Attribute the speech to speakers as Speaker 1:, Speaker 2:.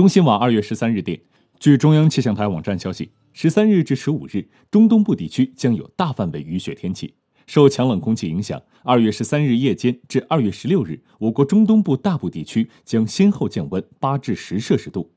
Speaker 1: 中新网二月十三日电据中央气象台网站消息十三日至十五日中东部地区将有大范围雨雪天气受强冷空气影响二月十三日夜间至二月十六日我国中东部大部地区将先后降温八至十摄氏度。